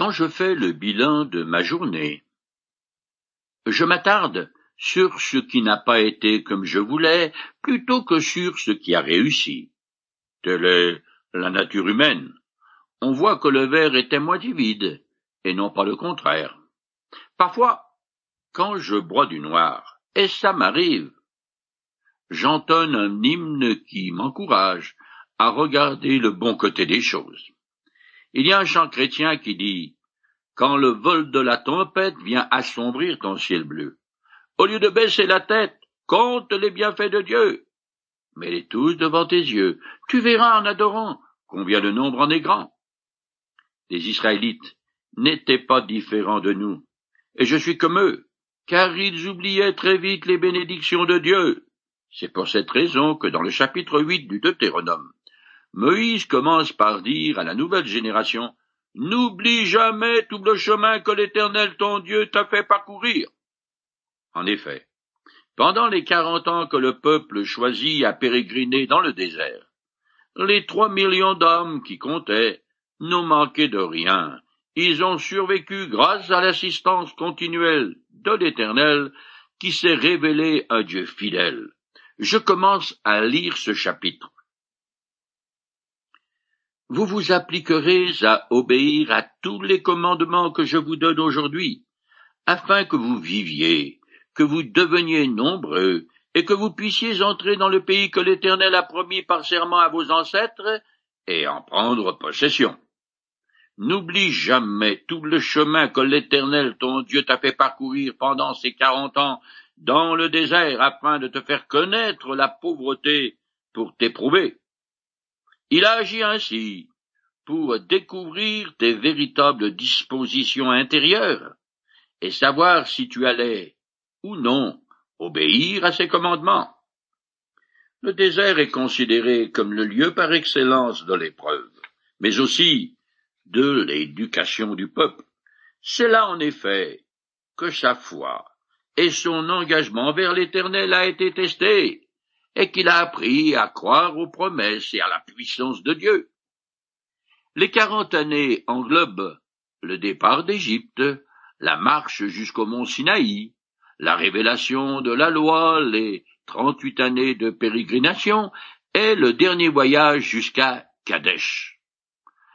Quand je fais le bilan de ma journée, je m'attarde sur ce qui n'a pas été comme je voulais plutôt que sur ce qui a réussi. Telle est la nature humaine. On voit que le verre était moitié vide, et non pas le contraire. Parfois, quand je bois du noir, et ça m'arrive, j'entonne un hymne qui m'encourage à regarder le bon côté des choses. Il y a un chant chrétien qui dit Quand le vol de la tempête vient assombrir ton ciel bleu, au lieu de baisser la tête, compte les bienfaits de Dieu. Mets-les tous devant tes yeux, tu verras en adorant combien de nombre en est grand. Les Israélites n'étaient pas différents de nous, et je suis comme eux, car ils oubliaient très vite les bénédictions de Dieu. C'est pour cette raison que dans le chapitre 8 du Deutéronome, Moïse commence par dire à la nouvelle génération N'oublie jamais tout le chemin que l'Éternel ton Dieu t'a fait parcourir. En effet, pendant les quarante ans que le peuple choisit à pérégriner dans le désert, les trois millions d'hommes qui comptaient n'ont manqué de rien. Ils ont survécu grâce à l'assistance continuelle de l'Éternel qui s'est révélé un Dieu fidèle. Je commence à lire ce chapitre vous vous appliquerez à obéir à tous les commandements que je vous donne aujourd'hui, afin que vous viviez, que vous deveniez nombreux, et que vous puissiez entrer dans le pays que l'Éternel a promis par serment à vos ancêtres, et en prendre possession. N'oublie jamais tout le chemin que l'Éternel ton Dieu t'a fait parcourir pendant ces quarante ans dans le désert afin de te faire connaître la pauvreté pour t'éprouver. Il a agi ainsi pour découvrir tes véritables dispositions intérieures et savoir si tu allais ou non obéir à ses commandements. Le désert est considéré comme le lieu par excellence de l'épreuve, mais aussi de l'éducation du peuple. C'est là en effet que sa foi et son engagement vers l'Éternel a été testé, et qu'il a appris à croire aux promesses et à la puissance de Dieu. Les quarante années englobent le départ d'Égypte, la marche jusqu'au mont Sinaï, la révélation de la loi, les trente-huit années de pérégrination et le dernier voyage jusqu'à Kadesh.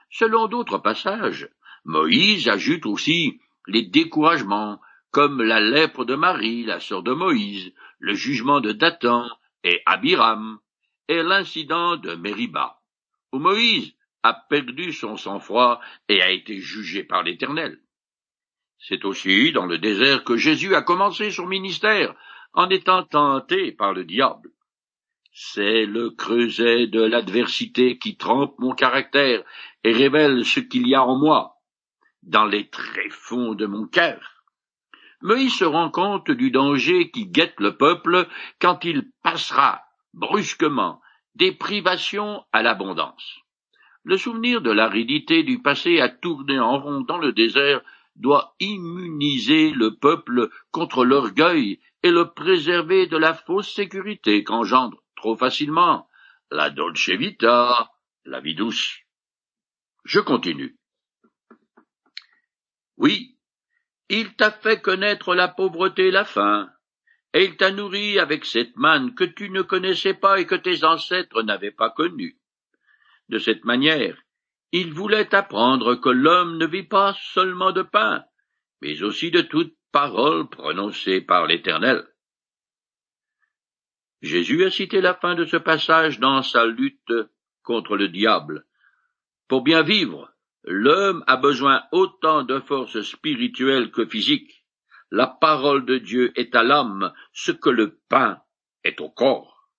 Selon d'autres passages, Moïse ajoute aussi les découragements comme la lèpre de Marie, la sœur de Moïse, le jugement de Dathan, et Abiram, et l'incident de Mériba, où Moïse a perdu son sang-froid et a été jugé par l'Éternel. C'est aussi dans le désert que Jésus a commencé son ministère, en étant tenté par le diable. C'est le creuset de l'adversité qui trempe mon caractère et révèle ce qu'il y a en moi, dans les tréfonds de mon cœur. Moïse se rend compte du danger qui guette le peuple quand il passera brusquement des privations à l'abondance. Le souvenir de l'aridité du passé à tourner en rond dans le désert doit immuniser le peuple contre l'orgueil et le préserver de la fausse sécurité qu'engendre trop facilement la dolce vita, la vie douce. Je continue. Oui, il t'a fait connaître la pauvreté et la faim, et il t'a nourri avec cette manne que tu ne connaissais pas et que tes ancêtres n'avaient pas connue. De cette manière, il voulait apprendre que l'homme ne vit pas seulement de pain, mais aussi de toute parole prononcée par l'Éternel. Jésus a cité la fin de ce passage dans sa lutte contre le diable. Pour bien vivre, L'homme a besoin autant de force spirituelle que physique. La parole de Dieu est à l'âme ce que le pain est au corps.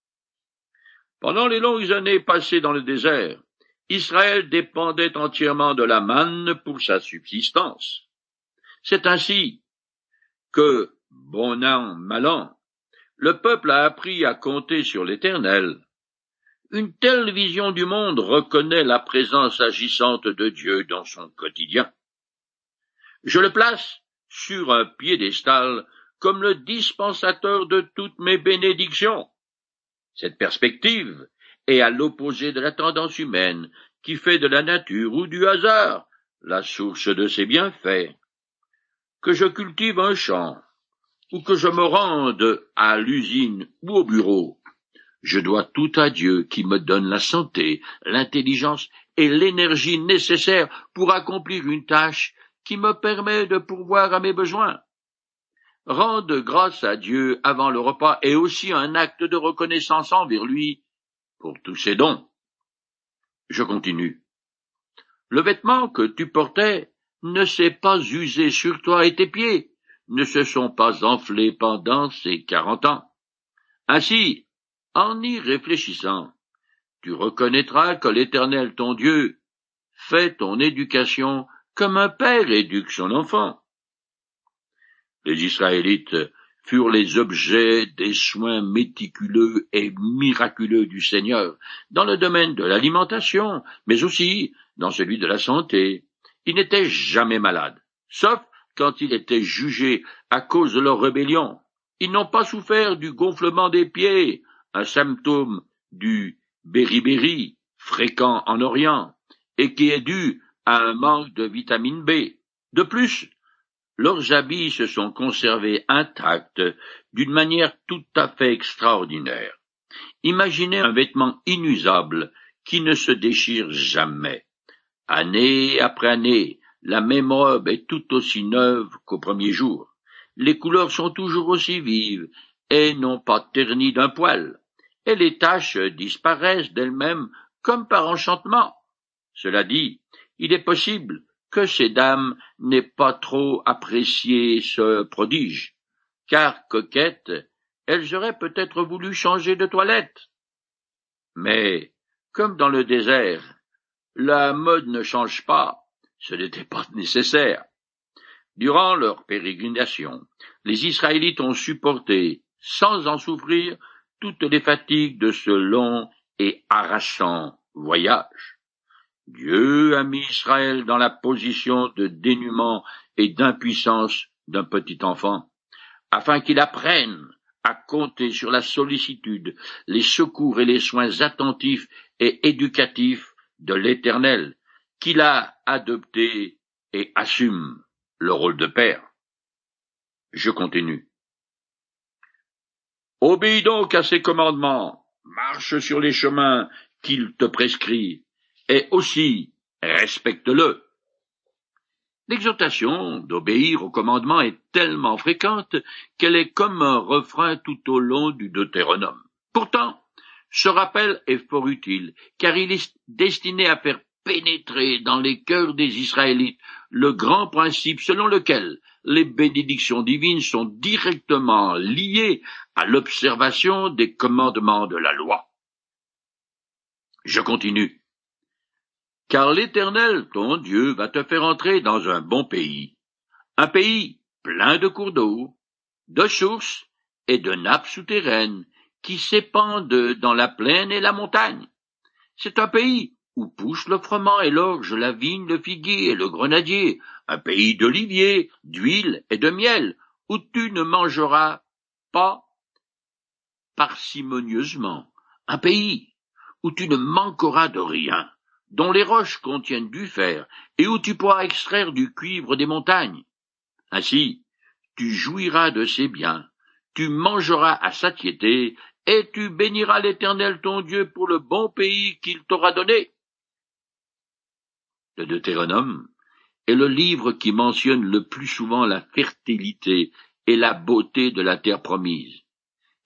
Pendant les longues années passées dans le désert, Israël dépendait entièrement de la manne pour sa subsistance. C'est ainsi que, bon an, mal an, le peuple a appris à compter sur l'Éternel, une telle vision du monde reconnaît la présence agissante de Dieu dans son quotidien. Je le place sur un piédestal comme le dispensateur de toutes mes bénédictions. Cette perspective est à l'opposé de la tendance humaine qui fait de la nature ou du hasard la source de ses bienfaits, que je cultive un champ, ou que je me rende à l'usine ou au bureau, je dois tout à Dieu qui me donne la santé, l'intelligence et l'énergie nécessaires pour accomplir une tâche qui me permet de pourvoir à mes besoins. Rendre grâce à Dieu avant le repas est aussi un acte de reconnaissance envers lui pour tous ses dons. Je continue. Le vêtement que tu portais ne s'est pas usé sur toi et tes pieds ne se sont pas enflés pendant ces quarante ans. Ainsi, en y réfléchissant, tu reconnaîtras que l'Éternel ton Dieu fait ton éducation comme un père éduque son enfant. Les Israélites furent les objets des soins méticuleux et miraculeux du Seigneur dans le domaine de l'alimentation, mais aussi dans celui de la santé. Ils n'étaient jamais malades, sauf quand ils étaient jugés à cause de leur rébellion. Ils n'ont pas souffert du gonflement des pieds, un symptôme du beriberi, fréquent en Orient, et qui est dû à un manque de vitamine B. De plus, leurs habits se sont conservés intacts d'une manière tout à fait extraordinaire. Imaginez un vêtement inusable qui ne se déchire jamais. Année après année, la même robe est tout aussi neuve qu'au premier jour. Les couleurs sont toujours aussi vives et n'ont pas terni d'un poil, et les taches disparaissent d'elles-mêmes comme par enchantement. Cela dit, il est possible que ces dames n'aient pas trop apprécié ce prodige, car coquettes, elles auraient peut-être voulu changer de toilette. Mais, comme dans le désert, la mode ne change pas, ce n'était pas nécessaire. Durant leur pérégrination, les Israélites ont supporté, sans en souffrir, toutes les fatigues de ce long et harassant voyage. Dieu a mis Israël dans la position de dénuement et d'impuissance d'un petit enfant, afin qu'il apprenne à compter sur la sollicitude, les secours et les soins attentifs et éducatifs de l'Éternel, qu'il a adopté et assume le rôle de père. Je continue. Obéis donc à ses commandements, marche sur les chemins qu'il te prescrit, et aussi respecte-le. L'exhortation d'obéir aux commandements est tellement fréquente qu'elle est comme un refrain tout au long du Deutéronome. Pourtant, ce rappel est fort utile, car il est destiné à faire pénétrer dans les cœurs des Israélites le grand principe selon lequel les bénédictions divines sont directement liées à l'observation des commandements de la loi. Je continue. Car l'Éternel, ton Dieu, va te faire entrer dans un bon pays, un pays plein de cours d'eau, de sources et de nappes souterraines qui s'épandent dans la plaine et la montagne. C'est un pays où poussent le froment et l'orge, la vigne, le figuier et le grenadier, un pays d'oliviers, d'huile et de miel, où tu ne mangeras pas parcimonieusement, un pays où tu ne manqueras de rien, dont les roches contiennent du fer, et où tu pourras extraire du cuivre des montagnes. Ainsi, tu jouiras de ces biens, tu mangeras à satiété, et tu béniras l'Éternel ton Dieu pour le bon pays qu'il t'aura donné le Deutéronome, est le livre qui mentionne le plus souvent la fertilité et la beauté de la terre promise.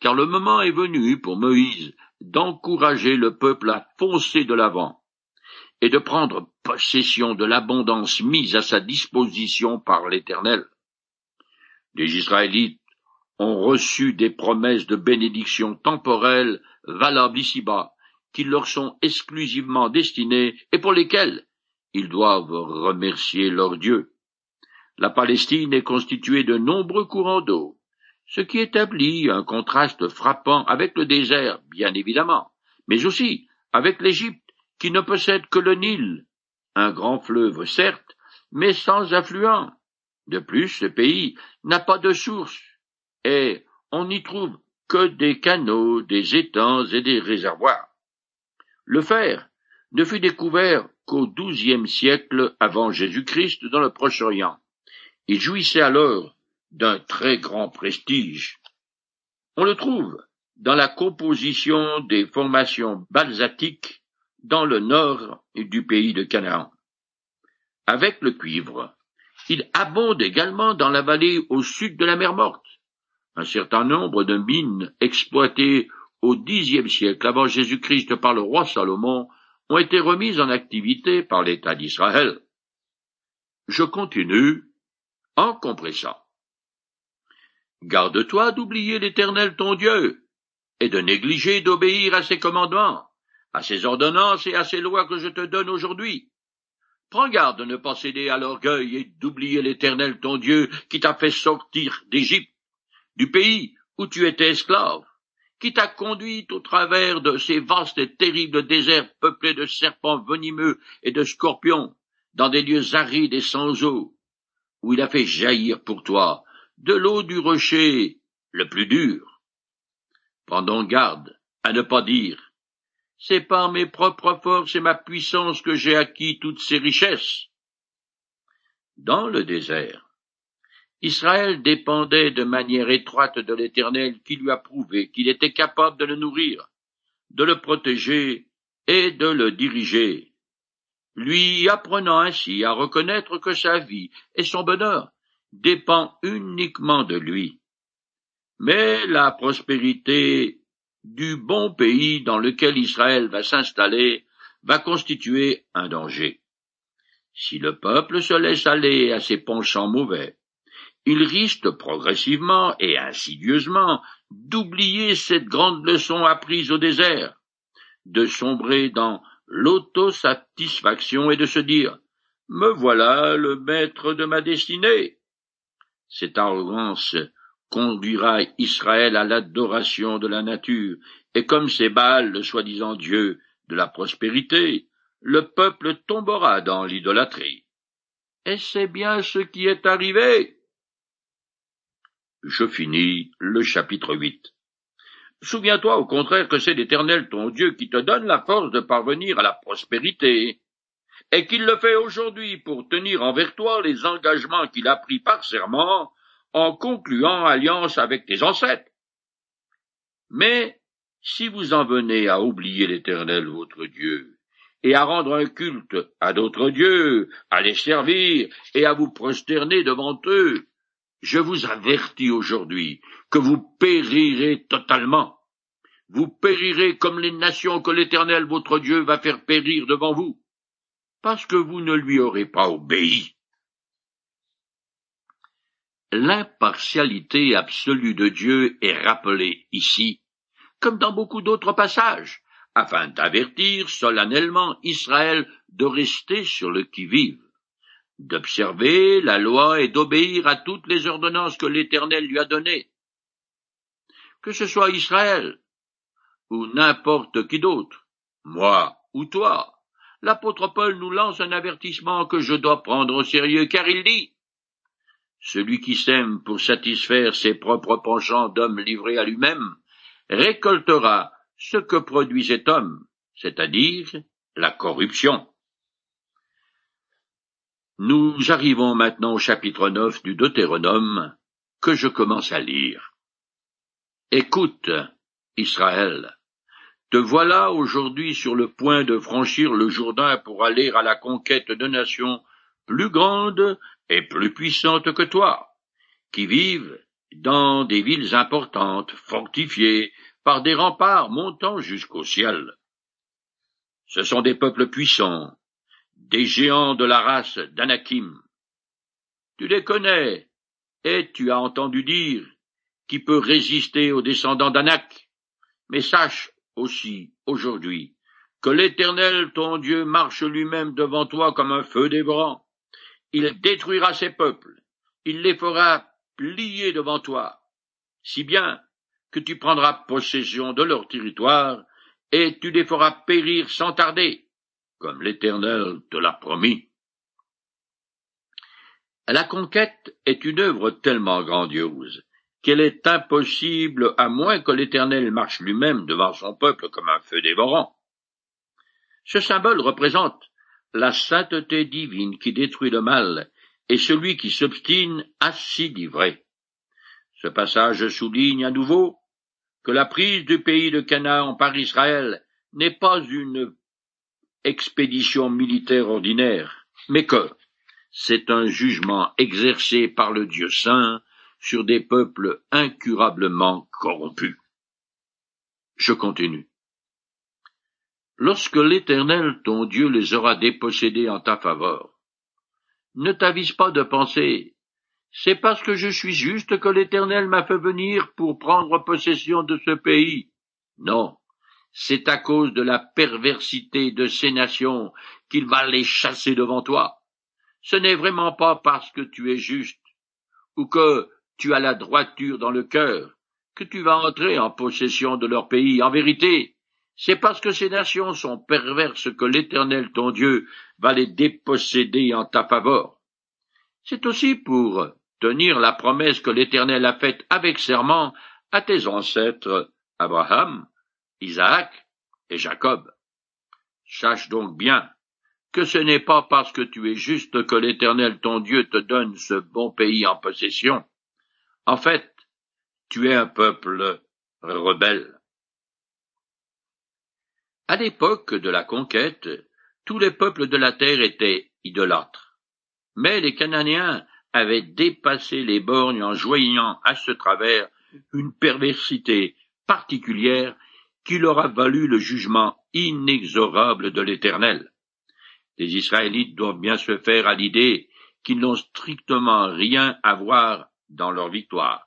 Car le moment est venu pour Moïse d'encourager le peuple à foncer de l'avant et de prendre possession de l'abondance mise à sa disposition par l'Éternel. Les Israélites ont reçu des promesses de bénédiction temporelles valables ici-bas, qui leur sont exclusivement destinées et pour lesquelles ils doivent remercier leur Dieu. La Palestine est constituée de nombreux courants d'eau, ce qui établit un contraste frappant avec le désert, bien évidemment, mais aussi avec l'Égypte, qui ne possède que le Nil, un grand fleuve certes, mais sans affluent. De plus, ce pays n'a pas de source, et on n'y trouve que des canaux, des étangs et des réservoirs. Le fer, ne fut découvert qu'au douzième siècle avant Jésus-Christ dans le Proche-Orient. Il jouissait alors d'un très grand prestige. On le trouve dans la composition des formations balsatiques dans le nord du pays de Canaan. Avec le cuivre, il abonde également dans la vallée au sud de la mer Morte. Un certain nombre de mines exploitées au Xe siècle avant Jésus-Christ par le roi Salomon ont été remises en activité par l'État d'Israël. Je continue en compressant. Garde-toi d'oublier l'Éternel ton Dieu, et de négliger d'obéir à ses commandements, à ses ordonnances et à ses lois que je te donne aujourd'hui. Prends garde de ne pas céder à l'orgueil et d'oublier l'Éternel ton Dieu qui t'a fait sortir d'Égypte, du pays où tu étais esclave, qui t'a conduit au travers de ces vastes et terribles déserts peuplés de serpents venimeux et de scorpions, dans des lieux arides et sans eau, où il a fait jaillir pour toi de l'eau du rocher le plus dur. Prends donc garde à ne pas dire c'est par mes propres forces et ma puissance que j'ai acquis toutes ces richesses. Dans le désert, Israël dépendait de manière étroite de l'Éternel qui lui a prouvé qu'il était capable de le nourrir, de le protéger et de le diriger, lui apprenant ainsi à reconnaître que sa vie et son bonheur dépendent uniquement de lui. Mais la prospérité du bon pays dans lequel Israël va s'installer va constituer un danger. Si le peuple se laisse aller à ses penchants mauvais, il risque progressivement et insidieusement d'oublier cette grande leçon apprise au désert, de sombrer dans l'autosatisfaction et de se dire Me voilà le maître de ma destinée. Cette arrogance conduira Israël à l'adoration de la nature, et comme c'est Baal, le soi-disant Dieu de la prospérité, le peuple tombera dans l'idolâtrie. Et c'est bien ce qui est arrivé. Je finis le chapitre 8. Souviens-toi au contraire que c'est l'Éternel ton Dieu qui te donne la force de parvenir à la prospérité, et qu'il le fait aujourd'hui pour tenir envers toi les engagements qu'il a pris par serment en concluant alliance avec tes ancêtres. Mais si vous en venez à oublier l'Éternel votre Dieu, et à rendre un culte à d'autres dieux, à les servir et à vous prosterner devant eux, je vous avertis aujourd'hui que vous périrez totalement. Vous périrez comme les nations que l'Éternel votre Dieu va faire périr devant vous, parce que vous ne lui aurez pas obéi l'impartialité absolue de Dieu est rappelée ici, comme dans beaucoup d'autres passages, afin d'avertir solennellement Israël de rester sur le qui-vive, d'observer la loi et d'obéir à toutes les ordonnances que l'Éternel lui a données. Que ce soit Israël, ou n'importe qui d'autre, moi ou toi, l'apôtre Paul nous lance un avertissement que je dois prendre au sérieux, car il dit celui qui sème pour satisfaire ses propres penchants d'homme livré à lui-même, récoltera ce que produit cet homme, c'est-à-dire la corruption. Nous arrivons maintenant au chapitre 9 du Deutéronome, que je commence à lire. Écoute, Israël, te voilà aujourd'hui sur le point de franchir le Jourdain pour aller à la conquête de nations plus grandes et plus puissantes que toi, qui vivent dans des villes importantes, fortifiées par des remparts montant jusqu'au ciel. Ce sont des peuples puissants, des géants de la race d'Anakim. Tu les connais, et tu as entendu dire qui peut résister aux descendants d'Anak. Mais sache aussi aujourd'hui que l'Éternel ton Dieu marche lui-même devant toi comme un feu dévorant. Il détruira ces peuples, il les fera plier devant toi, si bien que tu prendras possession de leur territoire, et tu les feras périr sans tarder, comme l'Éternel te l'a promis. La conquête est une œuvre tellement grandiose qu'elle est impossible à moins que l'Éternel marche lui-même devant son peuple comme un feu dévorant. Ce symbole représente la sainteté divine qui détruit le mal et celui qui s'obstine à s'y livrer. Ce passage souligne à nouveau que la prise du pays de Canaan par Israël n'est pas une expédition militaire ordinaire, mais que c'est un jugement exercé par le Dieu saint sur des peuples incurablement corrompus. Je continue. Lorsque l'Éternel ton Dieu les aura dépossédés en ta faveur, ne t'avise pas de penser c'est parce que je suis juste que l'Éternel m'a fait venir pour prendre possession de ce pays. Non, c'est à cause de la perversité de ces nations qu'il va les chasser devant toi. Ce n'est vraiment pas parce que tu es juste, ou que tu as la droiture dans le cœur, que tu vas entrer en possession de leur pays. En vérité, c'est parce que ces nations sont perverses que l'Éternel ton Dieu va les déposséder en ta faveur. C'est aussi pour tenir la promesse que l'Éternel a faite avec serment à tes ancêtres Abraham, Isaac et Jacob. Sache donc bien que ce n'est pas parce que tu es juste que l'Éternel ton Dieu te donne ce bon pays en possession. En fait, tu es un peuple rebelle. À l'époque de la conquête, tous les peuples de la terre étaient idolâtres. Mais les Cananéens avaient dépassé les bornes en joignant à ce travers une perversité particulière qui leur a valu le jugement inexorable de l'Éternel. Les Israélites doivent bien se faire à l'idée qu'ils n'ont strictement rien à voir dans leur victoire.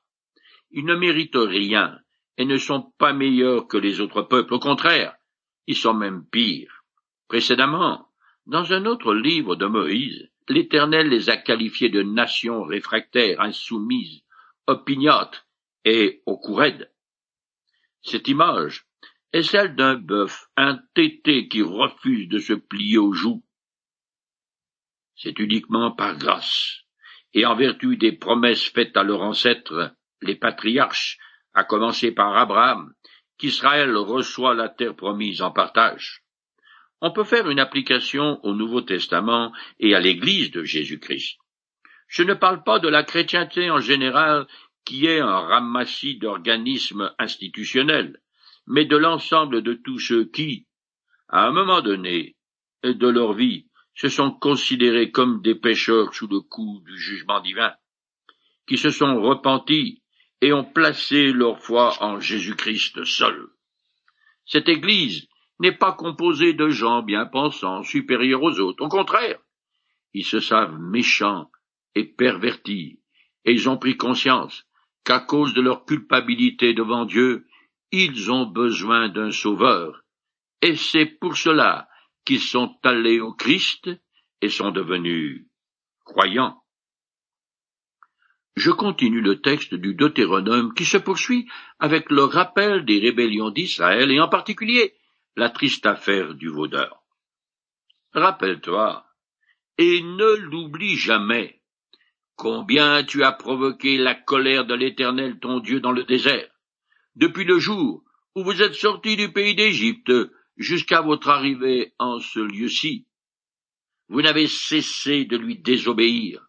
Ils ne méritent rien et ne sont pas meilleurs que les autres peuples. Au contraire, ils sont même pires. Précédemment, dans un autre livre de Moïse, l'Éternel les a qualifiés de nations réfractaires, insoumises, opiniâtres et au cou Cette image est celle d'un bœuf, un tété qui refuse de se plier aux joues. C'est uniquement par grâce et en vertu des promesses faites à leurs ancêtres, les patriarches, à commencer par Abraham, qu'Israël reçoit la terre promise en partage. On peut faire une application au Nouveau Testament et à l'Église de Jésus-Christ. Je ne parle pas de la chrétienté en général, qui est un ramassis d'organismes institutionnels, mais de l'ensemble de tous ceux qui, à un moment donné de leur vie, se sont considérés comme des pécheurs sous le coup du jugement divin, qui se sont repentis et ont placé leur foi en Jésus-Christ seul. Cette Église n'est pas composé de gens bien pensants, supérieurs aux autres. Au contraire, ils se savent méchants et pervertis, et ils ont pris conscience qu'à cause de leur culpabilité devant Dieu, ils ont besoin d'un sauveur, et c'est pour cela qu'ils sont allés au Christ et sont devenus croyants. Je continue le texte du Deutéronome qui se poursuit avec le rappel des rébellions d'Israël et en particulier la triste affaire du vaudeur. Rappelle-toi, et ne l'oublie jamais, combien tu as provoqué la colère de l'Éternel ton Dieu dans le désert, depuis le jour où vous êtes sortis du pays d'Égypte jusqu'à votre arrivée en ce lieu-ci. Vous n'avez cessé de lui désobéir.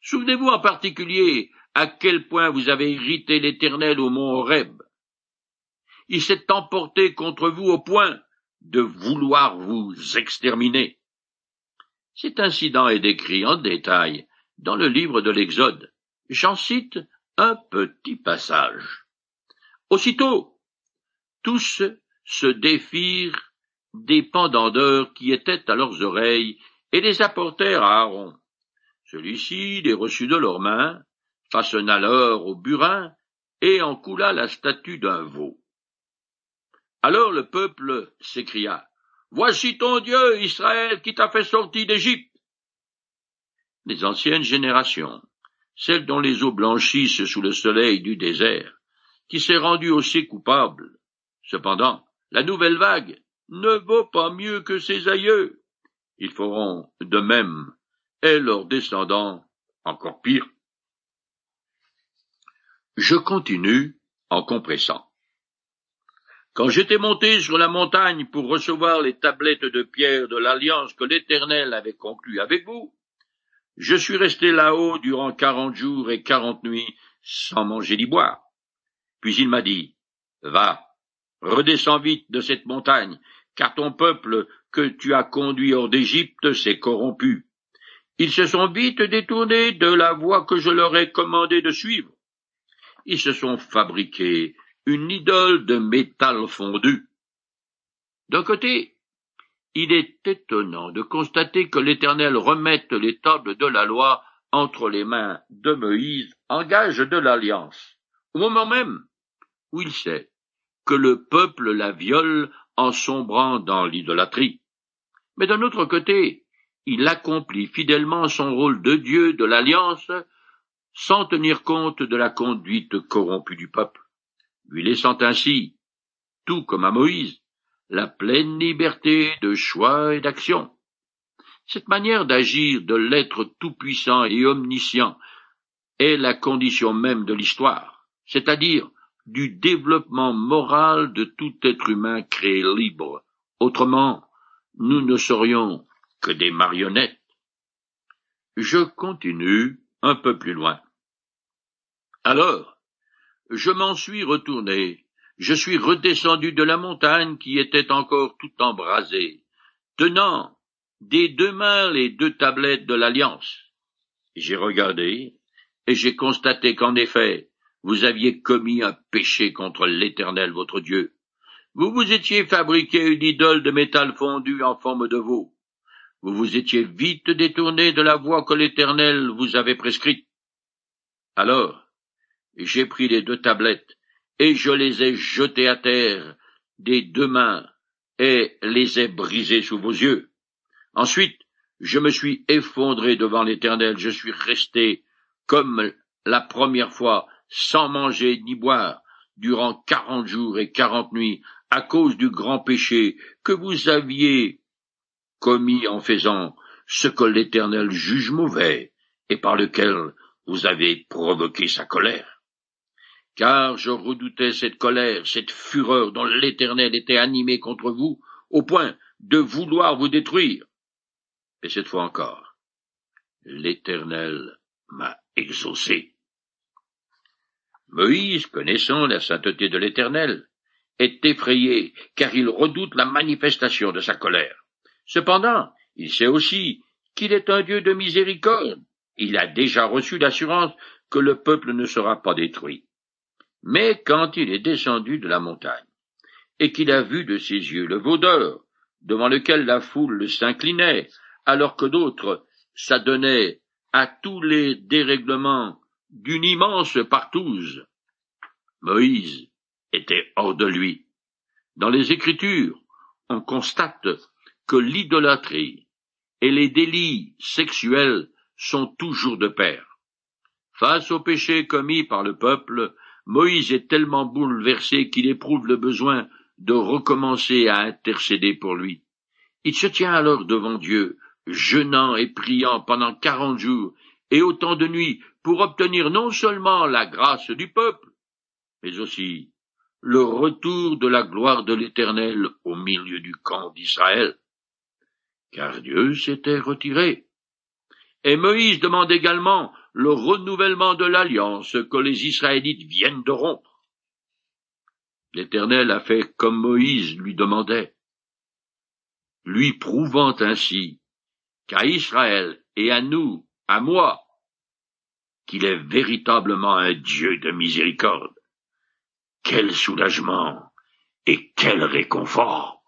Souvenez-vous en particulier à quel point vous avez irrité l'Éternel au mont Horeb il s'est emporté contre vous au point de vouloir vous exterminer. Cet incident est décrit en détail dans le livre de l'Exode. J'en cite un petit passage. Aussitôt, tous se défirent des pendandeurs qui étaient à leurs oreilles et les apportèrent à Aaron. Celui-ci les reçut de leurs mains, façonna l'or au burin et en coula la statue d'un veau. Alors le peuple s'écria. Voici ton Dieu, Israël, qui t'a fait sortir d'Égypte. Les anciennes générations, celles dont les eaux blanchissent sous le soleil du désert, qui s'est rendue aussi coupable. Cependant, la nouvelle vague ne vaut pas mieux que ses aïeux. Ils feront de même, et leurs descendants encore pire. Je continue en compressant. Quand j'étais monté sur la montagne pour recevoir les tablettes de pierre de l'alliance que l'Éternel avait conclue avec vous, je suis resté là-haut durant quarante jours et quarante nuits sans manger ni boire. Puis il m'a dit, Va, redescends vite de cette montagne, car ton peuple que tu as conduit hors d'Égypte s'est corrompu. Ils se sont vite détournés de la voie que je leur ai commandé de suivre. Ils se sont fabriqués une idole de métal fondu. D'un côté, il est étonnant de constater que l'Éternel remette les tables de la loi entre les mains de Moïse en gage de l'alliance, au moment même où il sait que le peuple la viole en sombrant dans l'idolâtrie. Mais d'un autre côté, il accomplit fidèlement son rôle de Dieu de l'alliance sans tenir compte de la conduite corrompue du peuple lui laissant ainsi, tout comme à Moïse, la pleine liberté de choix et d'action. Cette manière d'agir de l'être tout-puissant et omniscient est la condition même de l'histoire, c'est-à-dire du développement moral de tout être humain créé libre. Autrement, nous ne serions que des marionnettes. Je continue un peu plus loin. Alors, je m'en suis retourné, je suis redescendu de la montagne qui était encore tout embrasée, tenant des deux mains les deux tablettes de l'Alliance. J'ai regardé, et j'ai constaté qu'en effet, vous aviez commis un péché contre l'Éternel votre Dieu. Vous vous étiez fabriqué une idole de métal fondu en forme de veau. Vous vous étiez vite détourné de la voie que l'Éternel vous avait prescrite. Alors, j'ai pris les deux tablettes, et je les ai jetées à terre des deux mains, et les ai brisées sous vos yeux. Ensuite, je me suis effondré devant l'Éternel, je suis resté comme la première fois, sans manger ni boire, durant quarante jours et quarante nuits, à cause du grand péché que vous aviez commis en faisant ce que l'Éternel juge mauvais, et par lequel vous avez provoqué sa colère car je redoutais cette colère, cette fureur dont l'Éternel était animé contre vous, au point de vouloir vous détruire. Et cette fois encore, l'Éternel m'a exaucé. Moïse, connaissant la sainteté de l'Éternel, est effrayé, car il redoute la manifestation de sa colère. Cependant, il sait aussi qu'il est un Dieu de miséricorde. Il a déjà reçu l'assurance que le peuple ne sera pas détruit. Mais quand il est descendu de la montagne, et qu'il a vu de ses yeux le veau d'or, devant lequel la foule s'inclinait, alors que d'autres s'adonnaient à tous les dérèglements d'une immense partouze, Moïse était hors de lui. Dans les Écritures, on constate que l'idolâtrie et les délits sexuels sont toujours de pair. Face au péché commis par le peuple, Moïse est tellement bouleversé qu'il éprouve le besoin de recommencer à intercéder pour lui. Il se tient alors devant Dieu, jeûnant et priant pendant quarante jours et autant de nuits pour obtenir non seulement la grâce du peuple, mais aussi le retour de la gloire de l'Éternel au milieu du camp d'Israël. Car Dieu s'était retiré. Et Moïse demande également le renouvellement de l'alliance que les Israélites viennent de rompre. L'Éternel a fait comme Moïse lui demandait, lui prouvant ainsi qu'à Israël et à nous, à moi, qu'il est véritablement un Dieu de miséricorde. Quel soulagement et quel réconfort.